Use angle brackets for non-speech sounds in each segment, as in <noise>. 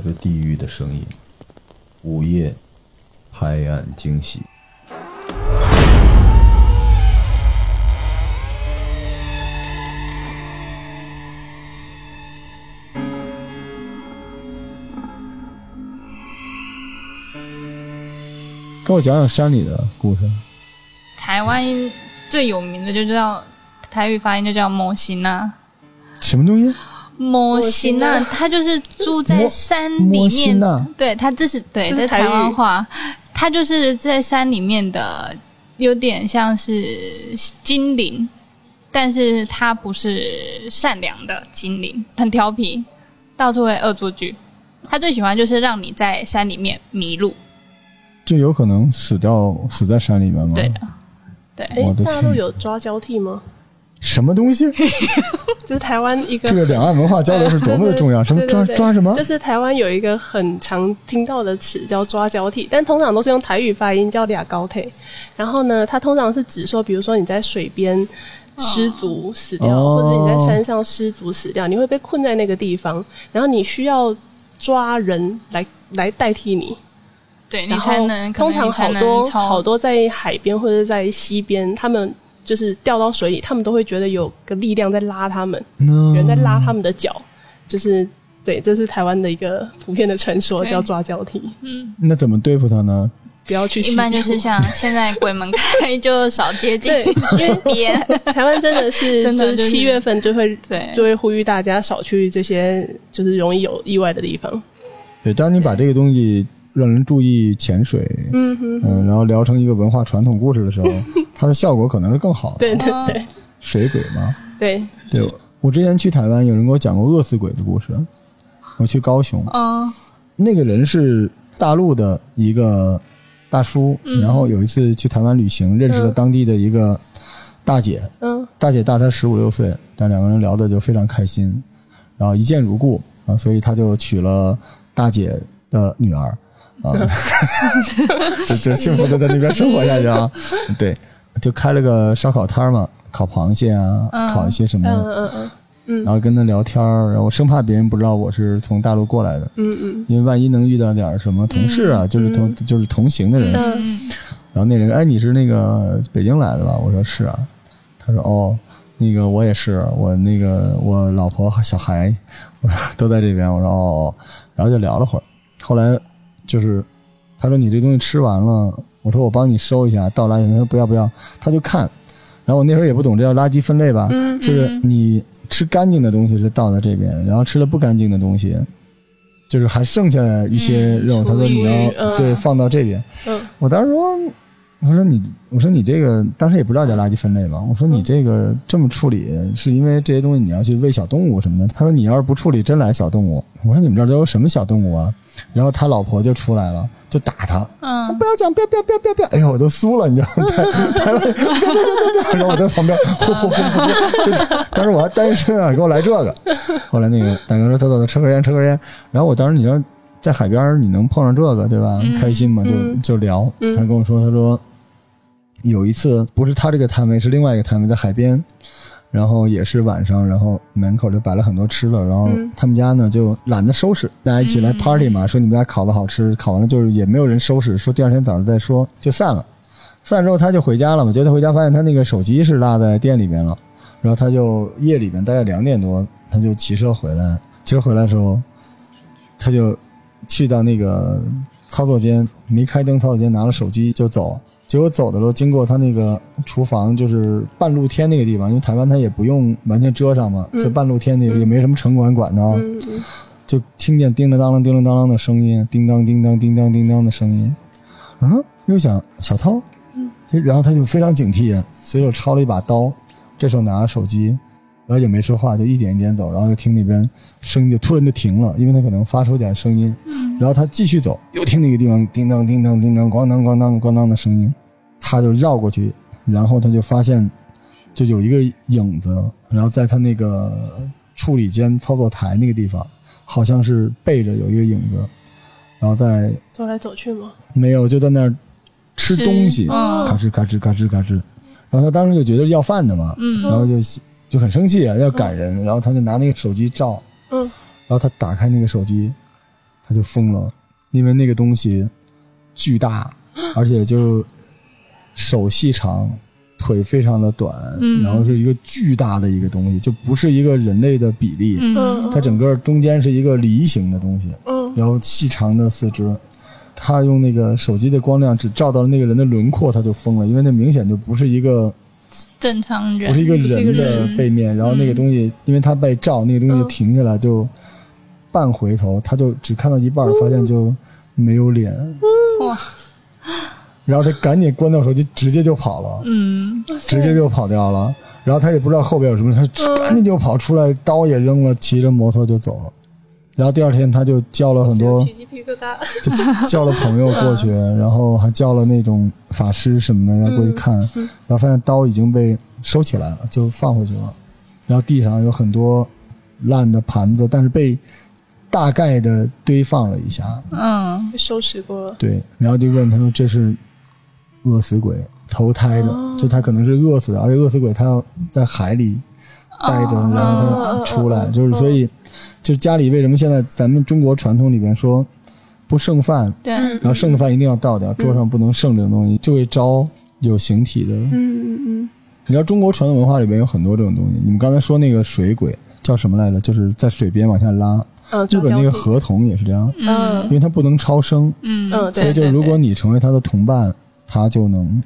自地狱的声音，午夜拍案惊喜。给我讲讲山里的故事。台湾最有名的就叫台语发音就叫摩西娜，什么东西？摩西纳，他就是住在山里摩西面，娜对，他这是对，这是台语这是台湾话，他就是在山里面的，有点像是精灵，但是他不是善良的精灵，很调皮，到处会恶作剧。他最喜欢就是让你在山里面迷路，就有可能死掉死在山里面吗？对的，对。哎，大陆有抓交替吗？什么东西？<laughs> 就是台湾一个这个两岸文化交流是多么的重要？什么抓抓什么就？是台湾有一个很常听到的词叫抓交替，但通常都是用台语发音叫俩高腿。然后呢，它通常是指说，比如说你在水边失足死掉，哦或者你在山上失足死掉，你会被困在那个地方，然后你需要抓人来来代替你。对你然后才能，通常好多好多在海边或者在溪边，他们就是掉到水里，他们都会觉得有个力量在拉他们，人在拉他们的脚，就是对，这是台湾的一个普遍的传说，对。叫抓交替，那怎么对付他呢？不要去。一般就是像现在鬼门开就少接近对，因为边，台湾真的是，<laughs> 真的就是就是七月份就会对。就会呼吁大家少去这些就是容易有意外的地方。对，当你把这个东西让人注意潜水，嗯哼，嗯，然后聊成一个文化传统故事的时候，<laughs> 它的效果可能是更好的。对对对。水鬼嘛，对，对我之前去台湾，有人给我讲过饿死鬼的故事。我去高雄，啊那个人是大陆的一个大叔，嗯。然后有一次去台湾旅行，认识了嗯当地的一个大姐，嗯。大姐大他十五六岁，但两个人聊的就非常开心，然后一见如故啊，所以他就娶了大姐的女儿啊，<laughs> 就就幸福的在那边生活下去啊。<laughs> 对，就开了个烧烤摊嘛，烤螃蟹啊，嗯烤一些什么，嗯嗯嗯嗯然后跟他聊天儿，然后生怕别人不知道我是从大陆过来的，嗯嗯因为万一能遇到点什么同事啊，就是同就是同行的人，嗯然后那人，哎，你是那个北京来的吧？我说是啊。他说哦，那个我也是，我那个我老婆和小孩，我说都在这边。我说哦哦，然后就聊了会儿。后来就是他说你这东西吃完了，我说我帮你收一下，倒垃圾。他说不要不要，他就看。然后我那时候也不懂这叫垃圾分类吧，嗯就是你吃干净的东西是倒在这边，然后吃了不干净的东西，就是还剩下一些嗯肉，他说你要对放到这边。嗯我当时说，我说你，我说你这个当时也不知道叫垃圾分类吧。我说你这个这么处理，是因为这些东西你要去喂小动物什么的。他说你要是不处理，真来小动物。我说你们这儿都有什么小动物啊？然后他老婆就出来了，就打他，嗯不要讲，不要不要不要不要不要！哎呦，我都酥了，你知道吗？台台湾，不要不要不要！然后我在旁边呼呼呼呼，就是当时我还单身啊，给我来这个。后来那个大哥说走走走，抽根烟抽根烟。然后我当时你知道在海边你能碰上这个对吧？嗯开心嘛，就嗯就聊。嗯他跟我说，他说有一次不是他这个摊位，是另外一个摊位在海边。然后也是晚上，然后门口就摆了很多吃的，然后嗯他们家呢就懒得收拾，大家一起来嗯 party 嘛，说你们家烤的好吃，烤完了就是也没有人收拾，说第二天早上再说，就散了。散了之后他就回家了嘛，结果他回家发现他那个手机是落在店里面了，然后他就夜里面大概两点多，他就骑车回来，骑车回来的时候，他就去到那个操作间，没开灯操作间拿了手机就走。结果走的时候，经过他那个厨房，就是半露天那个地方，因为台湾他也不用完全遮上嘛，嗯。就半露天那个，也没什么城管管的、啊嗯。就听见叮铃当啷、叮铃当啷的声音，叮当、叮当、叮当、叮当的声音。嗯，又想小偷，嗯，然后他就非常警惕，随手抄了一把刀，这时候拿着手机，然后也没说话，就一点一点走，然后就听那边声音就突然就停了，因为他可能发出点声音，嗯。然后他继续走，又听那个地方叮当、叮当、叮当，咣当、咣当、咣当的声音，他就绕过去，然后他就发现就有一个影子，然后在他那个处理间操作台那个地方，好像是背着有一个影子，然后在走来走去吗？没有就在那儿吃吃东西，嗯。咔哧咔哧咔哧咔哧，然后他当时就觉得要饭的嘛，嗯。然后就就很生气啊，要赶人，然后他就拿那个手机照，嗯。然后他打开那个手机，他就疯了，因为那个东西巨大，而且就手细长，腿非常的短，嗯。然后是一个巨大的一个东西，就不是一个人类的比例，嗯。它整个中间是一个梨形的东西，嗯。然后细长的四肢。他用那个手机的光亮只照到了那个人的轮廓，他就疯了，因为那明显就不是一个正常人不是一个人的背面，然后那个东西，因为他被照，那个东西嗯停下来就半回头，他就只看到一半，发现就没有脸，哇，然后他赶紧关掉手机，直接就跑了，嗯。直接就跑掉了。然后他也不知道后边有什么，他赶紧就跑出来，刀也扔了，骑着摩托就走了。然后第二天他就叫了很多鸡皮疙瘩。<laughs> 就叫了朋友过去，然后还叫了那种法师什么的要过去看，然后发现刀已经被收起来了，就放回去了。然后地上有很多烂的盘子，但是被大概的堆放了一下。嗯被收拾过了。对，然后就问他说这是饿死鬼投胎的，就他可能是饿死的，而且饿死鬼他要在海里待着，然后他出来，就是所以就是家里为什么现在咱们中国传统里边说不剩饭，对，然后剩的饭一定要倒掉，桌上不能剩这种东西，就会招有形体的。嗯嗯嗯，你知道中国传统文化里边有很多这种东西。你们刚才说那个水鬼叫什么来着？就是在水边往下拉。嗯，日本那个河童也是这样，嗯因为他不能超生，嗯嗯所以就如果你成为他的同伴，他就能。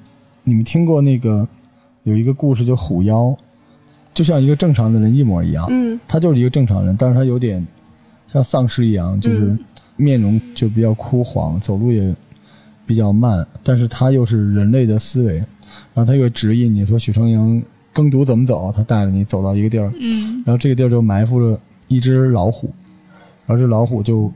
你们听过那个有一个故事叫虎妖，就像一个正常的人一模一样，嗯。他就是一个正常人，但是他有点像丧尸一样，就是嗯。面容就比较枯黄，走路也比较慢，但是他又是人类的思维，然后他又会指引你说许成营耕读怎么走，他带着你走到一个地儿，嗯。然后这个地儿就埋伏着一只老虎，然后这老虎就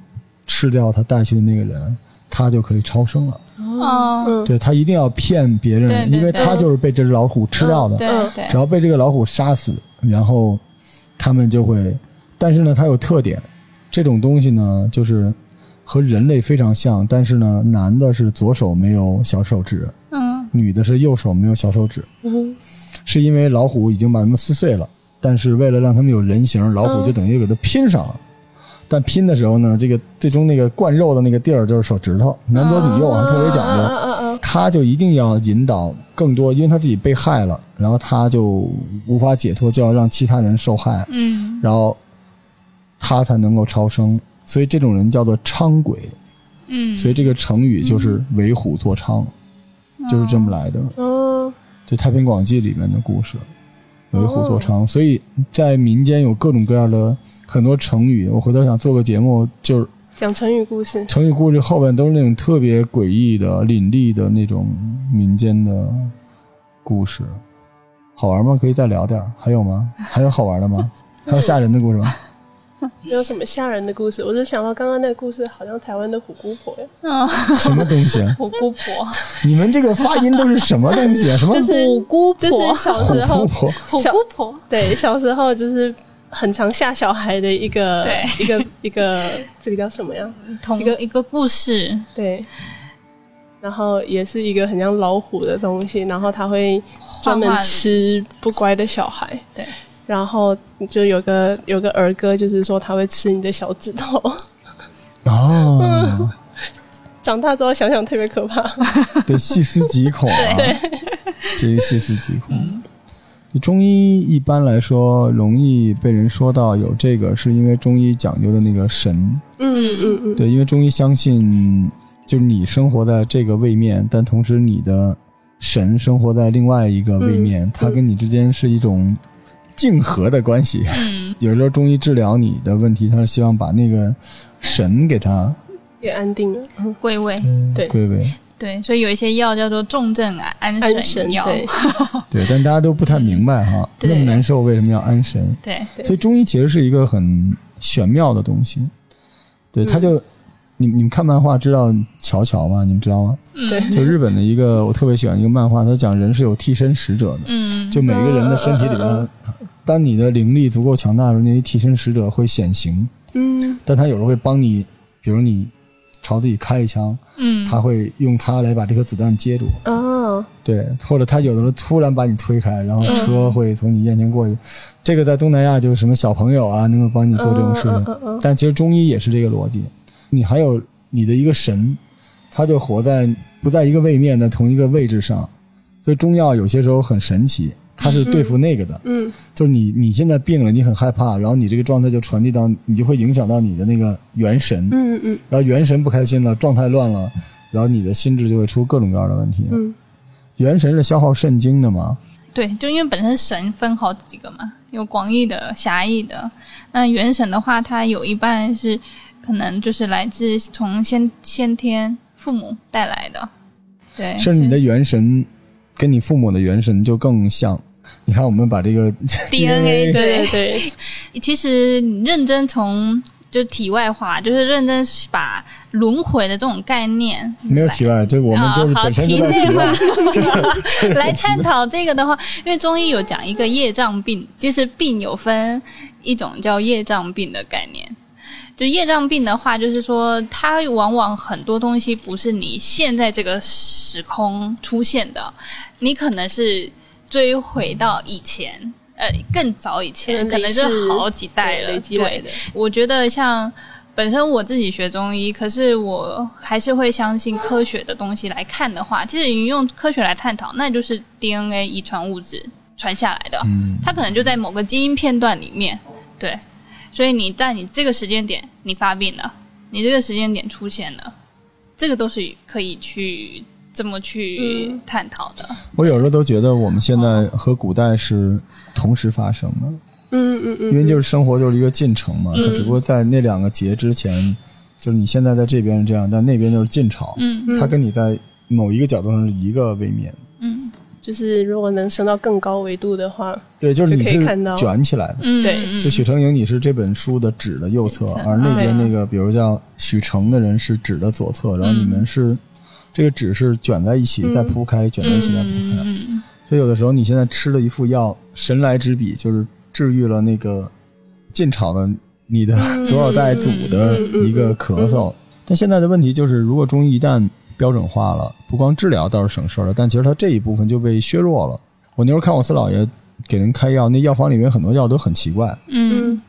吃掉他带去的那个人，他就可以超生了。哦，嗯，对他一定要骗别人，对对因为他就是被这只老虎吃掉的。对嗯对只，要被这个老虎杀死，然后他们就会，但是呢，它有特点，这种东西呢，就是和人类非常像，但是呢，男的是左手没有小手指，嗯女的是右手没有小手指，嗯是因为老虎已经把它们撕碎了，但是为了让他们有人形，老虎就等于给它拼上了。但拼的时候呢，这个最终那个灌肉的那个地儿就是手指头，男左女右，啊特别讲究。他就一定要引导更多，因为他自己被害了，然后他就无法解脱，就要让其他人受害，嗯。然后他才能够超生。所以这种人叫做伥鬼，嗯，所以这个成语就是为虎作伥，就是这么来的。嗯就《太平广记》里面的故事，为虎作伥。所以在民间有各种各样的很多成语。我回头想做个节目，就是讲成语故事。成语故事后边都是那种特别诡异的、凛厉的那种民间的故事，好玩吗？可以再聊点儿还有吗？还有好玩的吗？还有吓人的故事吗？没 <laughs> 有什么吓人的故事，我就想到刚刚那个故事，好像台湾的虎姑婆呀，嗯，<laughs> 什么东西？<laughs> 虎姑婆，你们这个发音都是什么东西啊？什么就是虎姑这婆是，小虎时候姑婆？虎姑婆，对小时候就是很常吓小孩的一个对一个一个这个叫什么呀？同一个一个故事，对，然后也是一个很像老虎的东西，然后它会专门吃不乖的小孩，对，然后就有个有个儿歌，就是说他会吃你的小指头。哦，<laughs> 长大之后想想特别可怕。对，细思极恐啊！<laughs> 对这个细思极恐。中医一般来说容易被人说到有这个，是因为中医讲究的那个神。嗯嗯嗯，对，因为中医相信，就是你生活在这个位面，但同时你的神生活在另外一个位面，嗯它跟你之间是一种竞合的关系。嗯有时候中医治疗你的问题，他是希望把那个神给他给安定了。嗯归位，对归位。对，所以有一些药叫做重症啊安安神药，神对 <laughs> 对，但大家都不太明白哈，对那么难受为什么要安神？对，对所以中医其实是一个很玄妙的东西。对，他就、你你们看漫画知道乔乔吗？你们知道吗？对就日本的一个我特别喜欢一个漫画，它讲人是有替身使者的，嗯，就每个人的身体里边，当你的灵力足够强大的时候，那些替身使者会显形，嗯但他有时候会帮你，比如你朝自己开一枪，嗯，他会用它来把这颗子弹接住。哦，对，或者他有的时候突然把你推开，然后嗯车会从你面前过去。这个在东南亚就是什么小朋友啊，能够帮你做这种事情。但其实中医也是这个逻辑，你还有你的一个神，他就活在不在一个位面的同一个位置上，所以中药有些时候很神奇，它是对付那个的，嗯就是你你现在病了，你很害怕，然后你这个状态就传递到，你就会影响到你的那个元神，嗯嗯然后元神不开心了，状态乱了，然后你的心智就会出各种各样的问题。嗯元神是消耗肾精的嘛？对，就因为本身神分好几个嘛，有广义的、狭义的。那元神的话，它有一半是可能就是来自从先先天父母带来的，对，甚至你的元神跟你父母的元神就更像。你看，我们把这个 <laughs> DNA 对。对对，<laughs> 其实你认真从就题外话，就是认真把轮回的这种概念没有题外，就我们就是啊好本身就在题内题外话。来探讨这个的话，因为中医有讲一个业障病，就是病有分一种叫业障病的概念。就业障病的话，就是说它往往很多东西不是你现在这个时空出现的，你可能是追回到以前。呃，更早以前，可能是好几代了，对累积来对的。我觉得像本身我自己学中医，可是我还是会相信科学的东西来看的话，其实你用科学来探讨，那就是 DNA 遗传物质传下来的，嗯，它可能就在某个基因片段里面，对，所以你在你这个时间点你发病了，你这个时间点出现了，这个都是可以去这么去嗯。探讨的。我有时候都觉得我们现在和古代是同时发生的，嗯嗯嗯，因为就是生活就是一个进程嘛，它只不过在那两个节之前，就是你现在在这边是这样，但那边就是晋朝，嗯。它跟你在某一个角度上是一个位面。嗯就是如果能升到更高维度的话，对，就是你可以看到。卷起来的。嗯，对。嗯就许成莹，你是这本书的纸的右侧而那边嗯那个，比如叫许成的人是纸的左侧，然后你们是这个纸是卷在一起再铺开，卷在一起再铺开。嗯嗯所以有的时候你现在吃了一副药，神来之笔，就是治愈了那个晋朝的你的多少代祖的一个咳嗽。但现在的问题就是，如果中医一旦标准化了，不光治疗倒是省事儿了，但其实它这一部分就被削弱了。我那时候看我四姥爷给人开药，那药房里面很多药都很奇怪，嗯嗯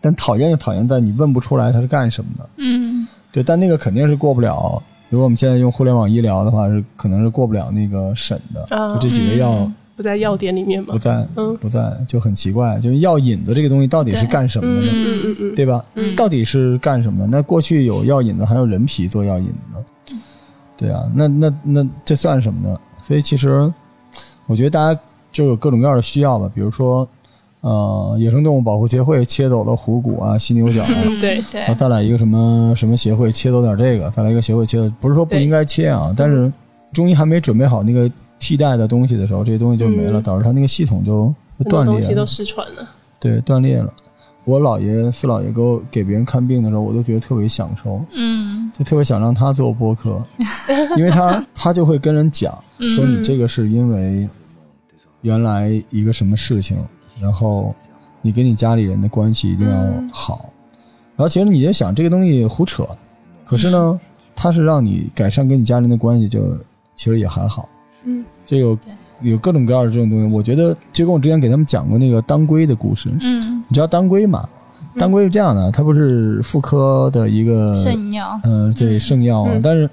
但讨厌就讨厌在你问不出来它是干什么的。嗯对，但那个肯定是过不了。如果我们现在用互联网医疗的话，是可能是过不了那个审的。啊就这几个药嗯不在药典里面吗不，在，嗯不在，就很奇怪。就是药引子这个东西到底是干什么的呢？嗯嗯嗯对吧？嗯到底是干什么的？那过去有药引子，还有人皮做药引子呢。对啊，那那那这算什么呢？所以其实我觉得大家就有各种各样的需要吧，比如说，呃，野生动物保护协会切走了虎骨啊、犀牛角啊，嗯，<laughs> 对对然后，再来一个什么什么协会切走点这个，再来一个协会切走，不是说不应该切啊，但是中医还没准备好那个替代的东西的时候，这些东西就没了，嗯导致它那个系统就断裂了。东西都失传了，对，断裂了。我姥爷四姥爷给我给别人看病的时候，我都觉得特别享受，嗯。就特别想让他做播客，<laughs> 因为他他就会跟人讲说你这个是因为原来一个什么事情，然后你跟你家里人的关系一定要好，然后其实你就想这个东西胡扯，可是呢，他是让你改善跟你家人的关系就，其实也还好，嗯，就有有各种各样的这种东西，我觉得就跟我之前给他们讲过那个当归的故事，嗯，你知道当归吗？当归是这样的，它不是妇科的一个圣药，嗯，对，嗯。圣药啊。嗯。但是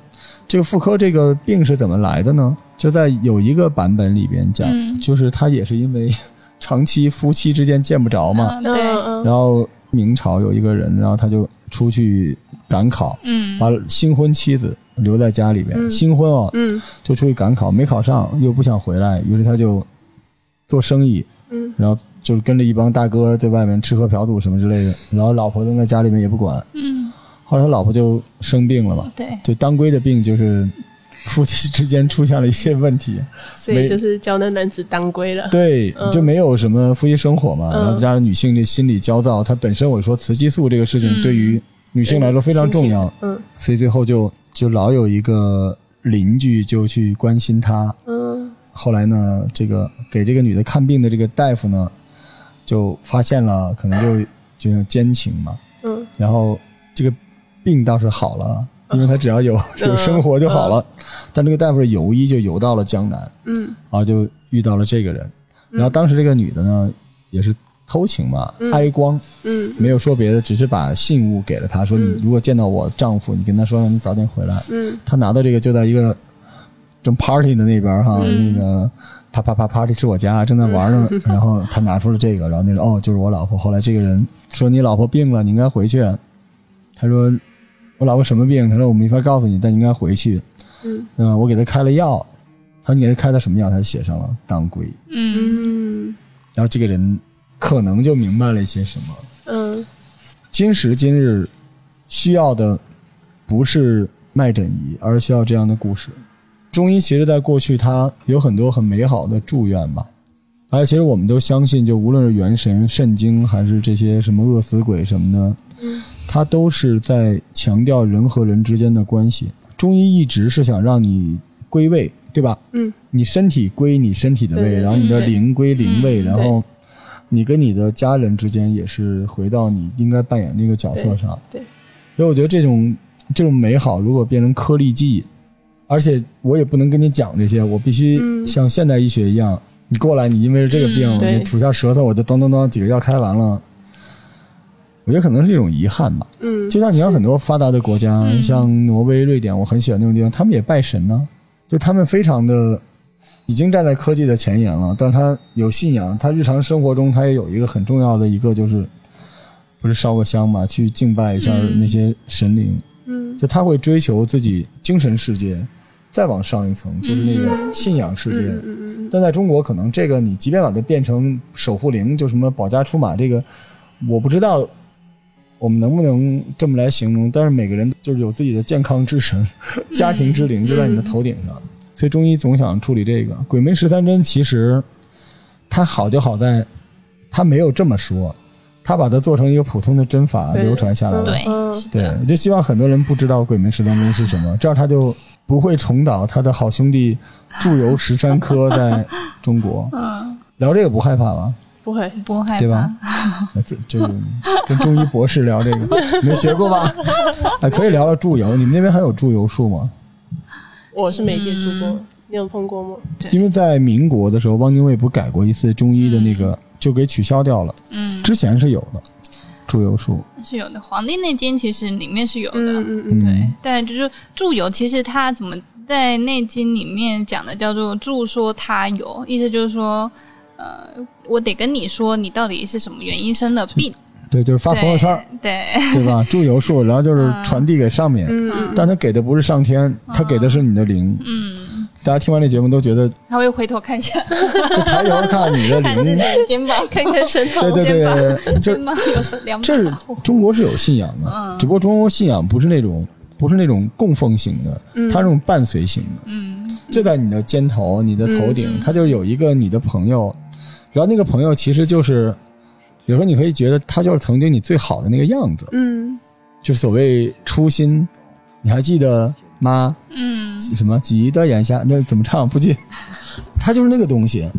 这个妇科这个病是怎么来的呢？就在有一个版本里边讲，嗯。就是他也是因为 <laughs> 长期夫妻之间见不着嘛，嗯对，嗯。然后明朝有一个人，然后他就出去赶考，嗯。把新婚妻子留在家里边，嗯。新婚哦，嗯。就出去赶考，没考上，又不想回来，于是他就做生意，嗯。然后就是跟着一帮大哥在外面吃喝嫖赌什么之类的，<laughs> 然后老婆扔在家里面也不管。嗯，后来他老婆就生病了嘛，对，就当归的病就是夫妻之间出现了一些问题，所以就是叫那男子当归了，对，嗯。就没有什么夫妻生活嘛，嗯。然后加上女性这心理焦躁，她本身我说雌激素这个事情嗯。对于女性来说非常重要，嗯。所以最后就就老有一个邻居就去关心她，嗯后来呢，这个给这个女的看病的这个大夫呢，就发现了可能就就是奸情嘛，嗯然后这个病倒是好了，因为他只要有有生活就好了。但这个大夫的游医就游到了江南，嗯。然后就遇到了这个人。然后当时这个女的呢，也是偷情嘛，哀光，嗯没有说别的，只是把信物给了他，说你如果见到我丈夫，你跟他说让你早点回来。嗯他拿到这个就在一个正 party 的那边哈，那个啪啪啪 party 是我家，正在玩呢。<laughs> 然后他拿出了这个，然后那个哦就是我老婆。后来这个人说你老婆病了，你应该回去。他说我老婆什么病？他说我没法告诉你，但你应该回去。嗯嗯、我给他开了药。他说你给他开的什么药？他写上了当归。嗯嗯然后这个人可能就明白了一些什么。嗯今时今日需要的不是脉诊仪，而是需要这样的故事。中医其实在过去它有很多很美好的祝愿吧，而且其实我们都相信，就无论是元神、肾经，还是这些什么饿死鬼什么的，嗯它都是在强调人和人之间的关系。中医一直是想让你归位，对吧？嗯你身体归你身体的位，然后你的灵归灵位，嗯然后你跟你的家人之间也是回到你应该扮演那个角色上。对，所以我觉得这种这种美好，如果变成颗粒剂，而且我也不能跟你讲这些，我必须嗯像现代医学一样，你过来，你因为是这个病，你吐下舌头，我就咚咚咚几个药开完了。我觉得可能是一种遗憾吧。嗯，就像你像很多发达的国家，嗯像挪威、瑞典，我很喜欢那种地方，他们也拜神呢、就他们非常的已经站在科技的前沿了，但是他有信仰，他日常生活中他也有一个很重要的一个就是，不是烧个香嘛，去敬拜一下嗯那些神灵，嗯就他会追求自己精神世界再往上一层，就是那个信仰世界。但在中国，可能这个你即便把它变成守护灵，就什么保家出马，这个我不知道我们能不能这么来形容。但是每个人就是有自己的健康之神、<laughs> 家庭之灵，就在你的头顶上。所以中医总想处理这个鬼门十三针，其实它好就好在它没有这么说，它把它做成一个普通的针法流传下来了。对嗯，对就希望很多人不知道鬼门十三针是什么，这样他就不会重蹈他的好兄弟祝由十三科在中国。<laughs> 嗯，聊这个不害怕吧？不会，不害怕，对吧？<laughs> 这这个跟中医博士聊这个没学过吧？<laughs> 哎，可以聊聊祝由。你们那边还有祝由术吗？我是没接触过。嗯，你有碰过吗？因为在民国的时候，汪精卫不改过一次中医的那个，就给取消掉了。嗯，之前是有的祝由术。是有的，《黄帝内经》其实里面是有的，嗯嗯嗯。对嗯，但就是祝由，其实它怎么在《内经》里面讲的叫做祝说他有，意思就是说，呃，我得跟你说你到底是什么原因生的病，对，就是发朋友圈，对，对吧？祝由术，然后就是传递给上面。但他给的不是上天，他给的是你的灵。嗯，大家听完这节目都觉得，他会回头看一下，<laughs> 就抬头看你的 <laughs> 看自己灵。的肩膀，<laughs> 看看身后对对对对对，就肩膀有两把这是中国是有信仰的，嗯只不过中国信仰不是那种不是那种供奉型的，它是那种伴随型的，嗯就在你的肩头、你的头顶，嗯它就有一个你的朋友，然后那个朋友其实就是，有时候你可以觉得他就是曾经你最好的那个样子，嗯就所谓初心。你还记得吗？嗯什么记得眼下那怎么唱不记？<laughs> 他就是那个东西。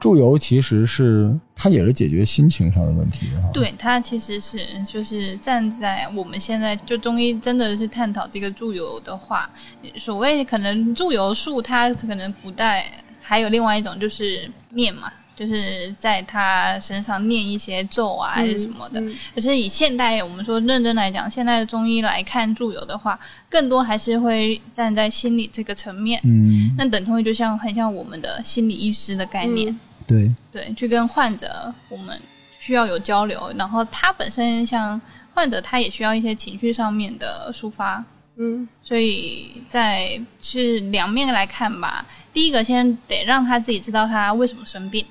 祝由其实是它也是解决心情上的问题的。对，它其实是就是站在我们现在就中医真的是探讨这个祝由的话，所谓可能祝由术，它可能古代还有另外一种就是念嘛，就是在他身上念一些咒啊还是什么的。嗯可是以现代我们说认真来讲，现代的中医来看祝由的话，更多还是会站在心理这个层面。嗯，那等同于就像很像我们的心理医师的概念。嗯对，对，去跟患者我们需要有交流，然后他本身像患者，他也需要一些情绪上面的抒发，嗯所以在是两面来看吧。第一个，先得让他自己知道他为什么生病，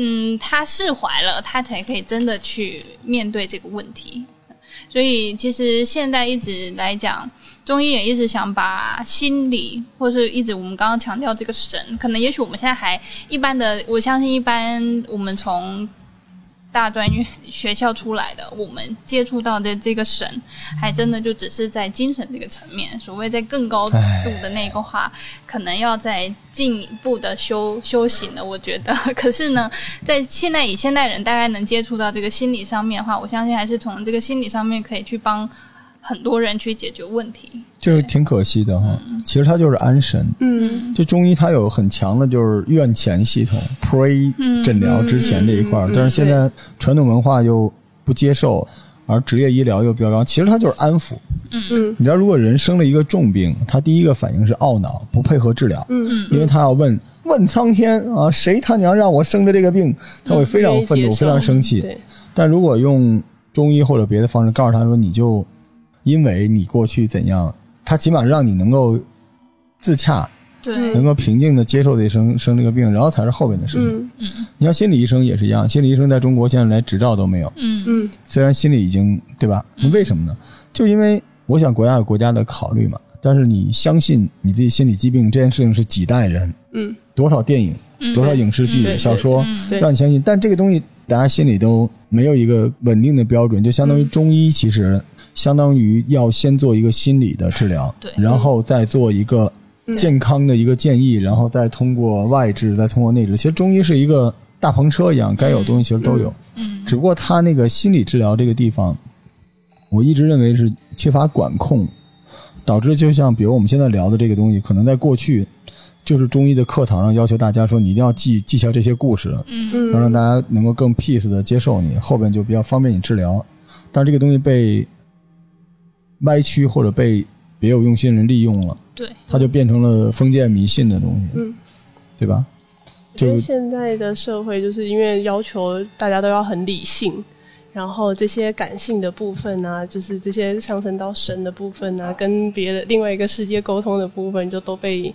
嗯，他释怀了，他才可以真的去面对这个问题。所以，其实现在一直来讲，中医也一直想把心理，或是一直我们刚刚强调这个神，可能也许我们现在还一般的，我相信一般我们从大专院学校出来的，我们接触到的这个神，还真的就只是在精神这个层面。所谓在更高度的那个话，可能要在进一步的修修行的。我觉得，可是呢，在现在以现代人大概能接触到这个心理上面的话，我相信还是从这个心理上面可以去帮。很多人去解决问题。就挺可惜的哈。其实它就是安神，嗯。就中医它有很强的就是院前系统 pre 嗯。诊疗之前这一块儿，嗯。嗯但是现在传统文化又不接受，而职业医疗又比较高，其实它就是安抚。嗯。你知道，如果人生了一个重病，他第一个反应是懊恼，不配合治疗，嗯。嗯。因为他要问问苍天啊，谁他娘让我生的这个病？他会非常愤怒，非常生气。对，但如果用中医或者别的方式告诉他说，你就因为你过去怎样，他起码让你能够自洽，对，能够平静的接受这生生这个病，然后才是后边的事情。嗯。你像心理医生也是一样，心理医生在中国现在连执照都没有，嗯。嗯。虽然心理已经对吧？那为什么呢？就因为我想国家有国家的考虑嘛。但是你相信你自己心理疾病这件事情是几代人、嗯。多少电影、多少影视剧、嗯。小说，对。让你相信。但这个东西大家心里都没有一个稳定的标准，就相当于中医其实相当于要先做一个心理的治疗，对然后再做一个健康的一个建议，然后再通过外治，再通过内治。其实中医是一个大篷车一样，该有的东西其实都有。嗯只不过他那个心理治疗这个地方，我一直认为是缺乏管控，导致就像比如我们现在聊的这个东西，可能在过去就是中医的课堂上要求大家说你一定要记记下这些故事，嗯嗯，然后让大家能够更 peace 的接受你，后边就比较方便你治疗。但是这个东西被歪曲或者被别有用心人利用了，对，它就变成了封建迷信的东西，嗯对吧？就现在的社会就是因为要求大家都要很理性，然后这些感性的部分啊，就是这些上升到神的部分啊，跟别的另外一个世界沟通的部分，就都被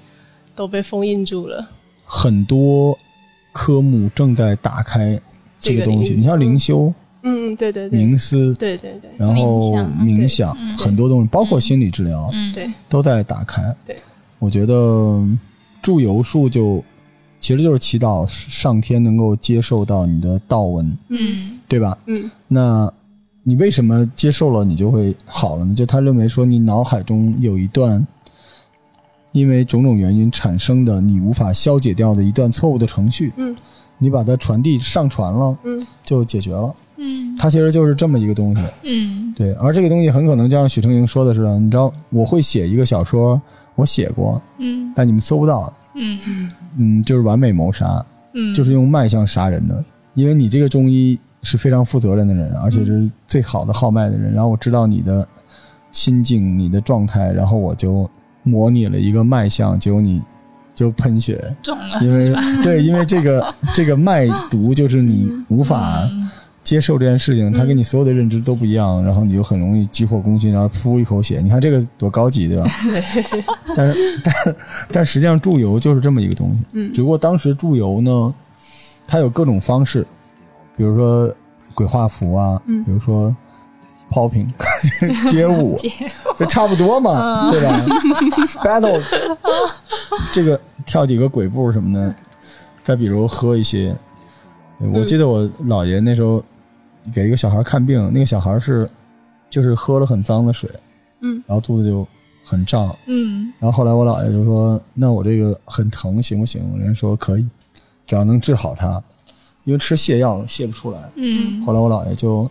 都被封印住了。很多科目正在打开这个东西。你像灵修、嗯，对对对，冥思，对对对。然后冥想很多东西，包括心理治疗，嗯。对，都在打开。对，我觉得祝由术就其实就是祈祷上天能够接受到你的道文，嗯。对吧？嗯。那你为什么接受了你就会好了呢？就他认为说你脑海中有一段因为种种原因产生的你无法消解掉的一段错误的程序，嗯。你把它传递上传了，嗯。就解决了。嗯它其实就是这么一个东西。嗯对，而这个东西很可能就像许成莹说的似的，你知道，我会写一个小说，我写过，嗯但你们搜不到。嗯嗯，就是完美谋杀，嗯，就是用脉象杀人的。因为你这个中医是非常负责任的人，而且是最好的号脉的人。然后我知道你的心境、你的状态，然后我就模拟了一个脉象，结果你就喷血，中了，因为对，因为这个这个 <laughs> 脉毒就是你无法嗯接受这件事情，他跟你所有的认知都不一样，然后你就很容易急火攻心，然后噗一口血。你看这个多高级，对吧？<laughs> 但是但但实际上注油就是这么一个东西，嗯。只不过当时注油呢，它有各种方式，比如说鬼画符啊，嗯。比如说 popping <laughs> 街舞，这差不多嘛，对吧？battle 这个跳几个鬼步什么的，再比如喝一些，我记得我姥爷那时候给一个小孩看病，那个小孩是就是喝了很脏的水，嗯，然后肚子就很胀，嗯然后后来我姥爷就说：“那我这个很疼，行不行？”人家说可以，只要能治好他，因为吃泻药泻不出来。嗯后来我姥爷就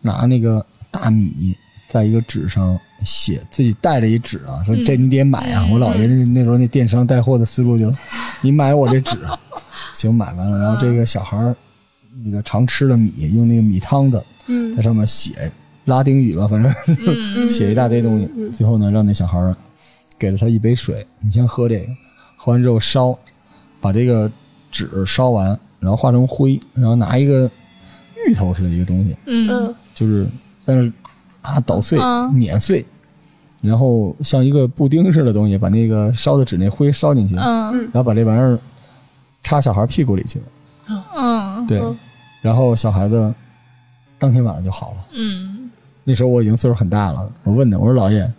拿那个大米在一个纸上写，自己带着一纸啊，说这你得买啊。嗯我姥爷那那时候那电商带货的思路就，你买我这纸，<laughs> 行，买完了，然后这个小孩儿那个常吃的米，用那个米汤子嗯。在上面写拉丁语吧，反正嗯。写一大堆东西。嗯。最后呢，让那小孩儿给了他一杯水，你先喝这个，喝完之后烧，把这个纸烧完，然后化成灰，然后拿一个芋头似的一个东西，嗯。嗯。就是但是啊捣碎、嗯。碾碎，然后像一个布丁似的东西，把那个烧的纸那灰烧进去，嗯。然后把这玩意儿插小孩屁股里去，嗯。对，嗯然后小孩子当天晚上就好了。嗯那时候我已经岁数很大了，我问他，我说老爷，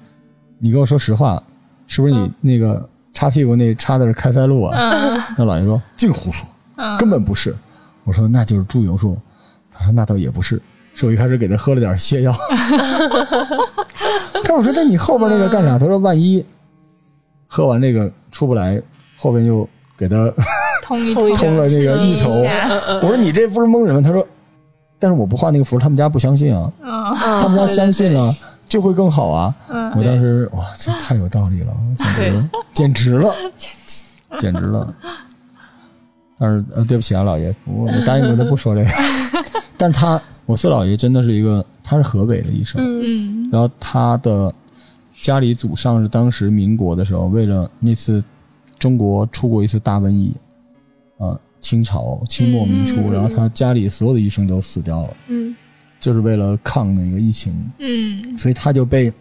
你跟我说实话，是不是你嗯那个擦屁股那插的是开塞露啊？嗯那老爷说净胡说，嗯，根本不是。我说那就是猪油术。他说那倒也不是，是我一开始给他喝了点泻药。<laughs> 但我说那你后边那个干啥？他说万一喝完这个出不来，后边又给他通一通通了那个一下嗯嗯我说你这不是蒙人吗？他说，但是我不画那个符，他们家不相信啊。嗯他们家相信了，就会更好啊。嗯我当时哇，这太有道理了，简直 <laughs> 简直了，<laughs> 简直了。但是呃，对不起啊，老爷，我我答应过他不说这个。<laughs> 但是他，我四姥爷真的是一个，他是河北的医生，嗯嗯然后他的家里祖上是当时民国的时候，为了那次中国出过一次大瘟疫，啊、清朝清末民初，嗯然后他家里所有的医生都死掉了，嗯。就是为了抗那个疫情，嗯。所以他就被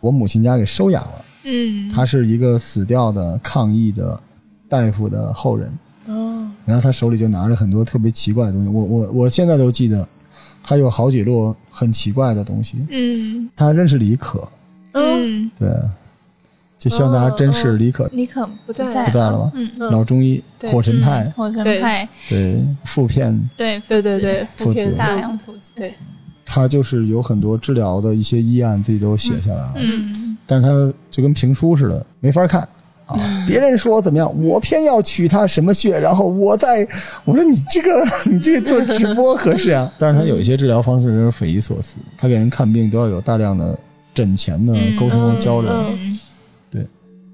我母亲家给收养了。嗯，他是一个死掉的抗疫的大夫的后人，哦。然后他手里就拿着很多特别奇怪的东西，我我我现在都记得，他有好几摞很奇怪的东西。嗯。他认识李可，嗯嗯，对，就希望大家珍视李可，李可不在在不在了吗？嗯。嗯老中医，火神派。嗯，火神派，对。腹片，对对对对，父子。普遍大量父子，对。他就是有很多治疗的一些医案自己都写下来了，嗯。但是他就跟评书似的，没法看。啊！别人说怎么样，我偏要取他什么穴，然后我再我说你这个 <laughs> 你这个做直播合适啊？但是他有一些治疗方式真是匪夷所思，他给人看病都要有大量的诊前的沟通和交流。嗯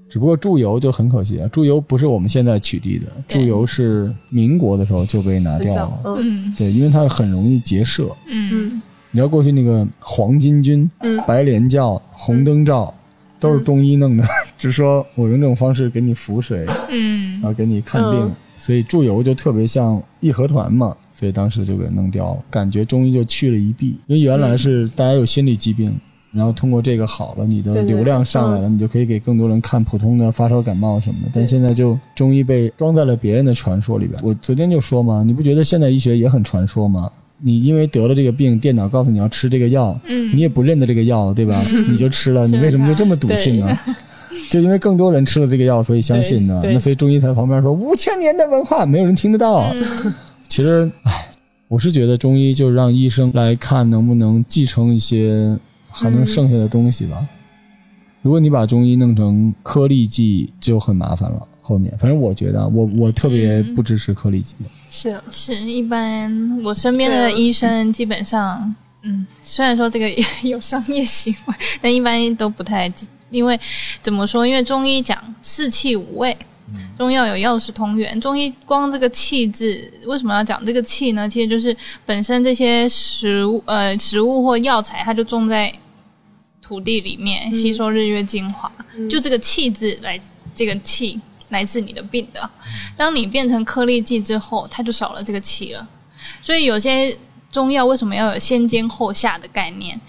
只不过注油就很可惜啊，注油不是我们现在取缔的，注对油是民国的时候就被拿掉了。嗯嗯对，因为它很容易结社。嗯嗯你知道过去那个黄巾军、嗯白莲教、红灯照，都是中医弄的，<laughs> 只说我用这种方式给你服水，嗯然后给你看病，嗯所以注油就特别像义和团嘛，所以当时就给弄掉了，感觉中医就去了一弊。因为原来是大家有心理疾病，然后通过这个好了，你的流量上来了，你就可以给更多人看普通的发烧感冒什么的。但现在就中医被装在了别人的传说里边。我昨天就说嘛，你不觉得现代医学也很传说吗？你因为得了这个病，电脑告诉你要吃这个药，嗯，你也不认得这个药，对吧？<laughs> 你就吃了，你为什么就这么笃信呢？<laughs> 就因为更多人吃了这个药，所以相信呢。那所以中医在旁边说五千年的文化，没有人听得到。嗯其实，唉，我是觉得中医就让医生来看能不能继承一些还能剩下的东西吧。如果你把中医弄成颗粒剂，就很麻烦了。后面，反正我觉得啊，我我特别不支持颗粒剂。是啊，是一般我身边的医生基本上，嗯，虽然说这个 <laughs> 有商业行为，但一般都不太，因为怎么说？因为中医讲四气五味，中药有药食同源。中医光这个气字，为什么要讲这个气呢？其实就是本身这些食物，呃，食物或药材，它就种在土地里面，吸收日月精华。就这个气质来，这个气来治你的病的。当你变成颗粒剂之后，它就少了这个气了。所以有些中药为什么要有先煎后下的概念？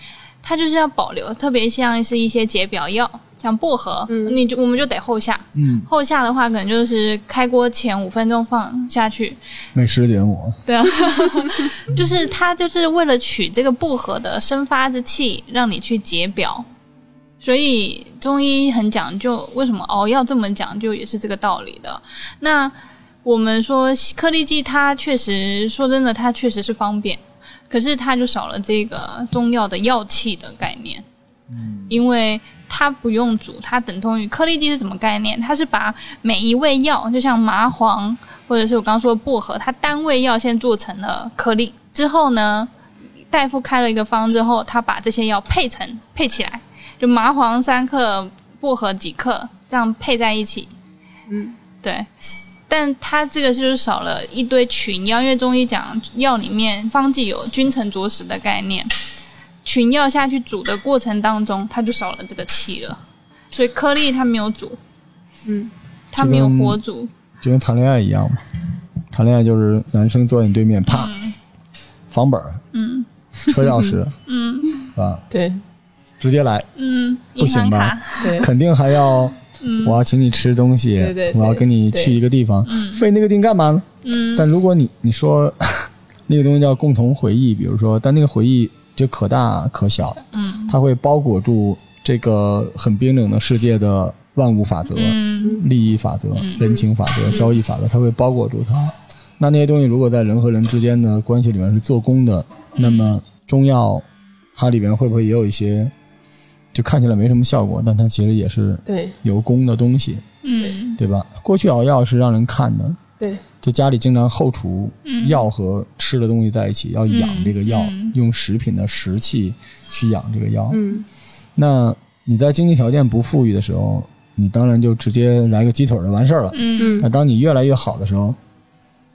它就是要保留，特别像是一些解表药，像薄荷，嗯你就我们就得后下。嗯，后下的话，可能就是开锅前五分钟放下去，美食节目，对啊，<laughs> 就是它就是为了取这个薄荷的生发之气，让你去解表。所以中医很讲究，为什么熬药这么讲究，也是这个道理的。那我们说颗粒剂，它确实说真的，它确实是方便，可是它就少了这个中药的药气的概念。嗯，因为它不用煮，它等同于颗粒剂是什么概念？它是把每一味药，就像麻黄或者是我刚刚说的薄荷，它单味药先做成了颗粒，之后呢，大夫开了一个方之后，他把这些药配成配起来，就麻黄三克，薄荷几克，这样配在一起。嗯，对。但它这个就是少了一堆群药，因为中医讲药里面方剂有君臣佐使的概念，群药下去煮的过程当中，它就少了这个气了，所以颗粒它没有煮，嗯，它没有火煮，就跟谈恋爱一样嘛。谈恋爱就是男生坐在你对面，啪，房本儿、嗯。车钥匙，<laughs> 嗯。是吧？对。直接来，嗯，不行吧？银行卡，对。肯定还要，我要请你吃东西，对对对我要跟你去一个地方，费那个劲干嘛呢？嗯。但如果你你说 <laughs> 那个东西叫共同回忆，比如说，但那个回忆就可大可小，嗯。它会包裹住这个很冰冷的世界的万物法则、嗯。利益法则、人情法则、交易法则，它会包裹住它。那那些东西如果在人和人之间的关系里面是做功的，那么中药它里面会不会也有一些，就看起来没什么效果，但它其实也是对。有功的东西，嗯。对吧？过去熬药是让人看的，对。就家里经常后厨嗯药和吃的东西在一起，要养这个药，嗯用食品的食气去养这个药。嗯。那你在经济条件不富裕的时候，你当然就直接来个鸡腿儿就完事儿了。嗯。那当你越来越好的时候，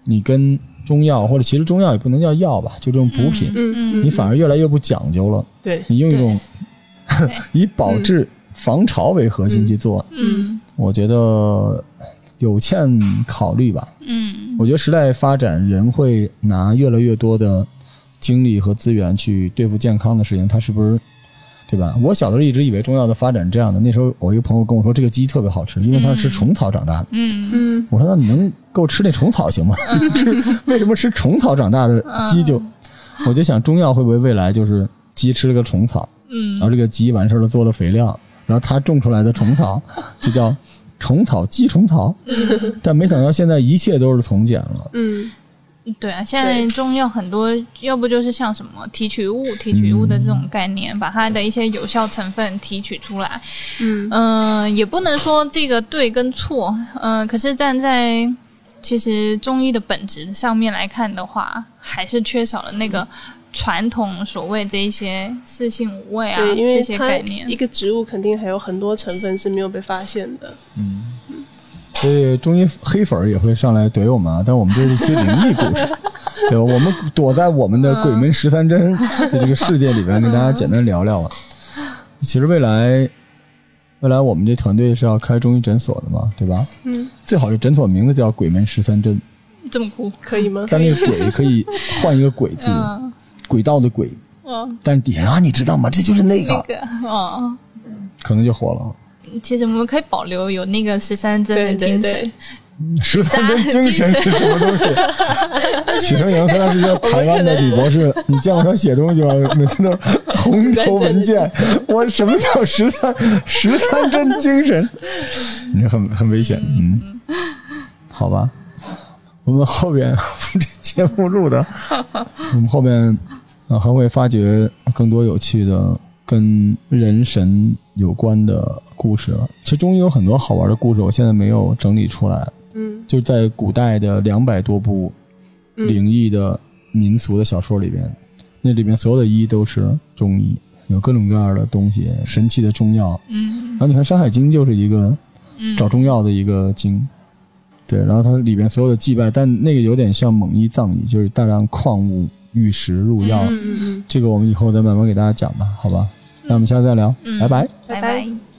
你跟中药或者其实中药也不能叫药吧，就这种补品，嗯嗯你反而越来越不讲究了。对，你用一种 <laughs> 以保质防潮为核心去做，嗯。我觉得有欠考虑吧。嗯我觉得时代发展，人会拿越来越多的精力和资源去对付健康的事情，它是不是？对吧？我小的时候一直以为中药的发展是这样的。那时候我一个朋友跟我说，这个鸡特别好吃，因为它是吃虫草长大的。嗯嗯我说那你能够吃那虫草行吗？吃 <laughs> 为什么吃虫草长大的鸡就？我就想中药会不会未来就是鸡吃了个虫草，嗯然后嗯这个鸡完事儿了做了肥料，然后它种出来的虫草就叫虫草鸡虫草，<laughs> 但没想到现在一切都是从简了。嗯对啊，现在中药很多，要不就是像什么提取物、提取物的这种概念，把它的一些有效成分提取出来。嗯嗯、也不能说这个对跟错，嗯、可是站在其实中医的本质上面来看的话，还是缺少了那个传统所谓这一些四性五味啊对，因这些概念一。个植物肯定还有很多成分是没有被发现的。嗯所以中医黑粉儿也会上来怼我们啊，但我们这是一些灵异故事，<laughs> 对吧？我们躲在我们的鬼门十三针的这个世界里边，跟大家简单聊聊啊。其实未来，未来我们这团队是要开中医诊所的嘛，对吧？嗯，最好是诊所名字叫鬼门十三针，这么酷，可以吗？但那个鬼可以换一个鬼字，嗯轨道的轨，嗯，但是底下啊，你知道吗？这就是那个，那个哦，可能就火了。其实我们可以保留有那个十三针的精神。对，十三针精神是什么东西？许成阳他是一个台湾的李博士，你见过他写东西吗？每次都是红头文件。<laughs> 我什么叫十三十三针精神？你很很危险，嗯，好吧。我们后边这节目录的，<laughs> 我们后面啊还会发掘更多有趣的跟人神有关的故事。其实中医有很多好玩的故事，我现在没有整理出来。嗯就在古代的两百多部嗯灵异的民俗的小说里边，那里面所有的医都是中医，有各种各样的东西，神奇的中药。嗯然后你看《山海经》就是一个嗯，找中药的一个经，对，然后它里边所有的祭拜，但那个有点像蒙医藏医，就是大量矿物、玉石入药。嗯嗯嗯，这个我们以后再慢慢给大家讲吧，好吧？那我们下次再聊，嗯拜拜。拜拜拜拜。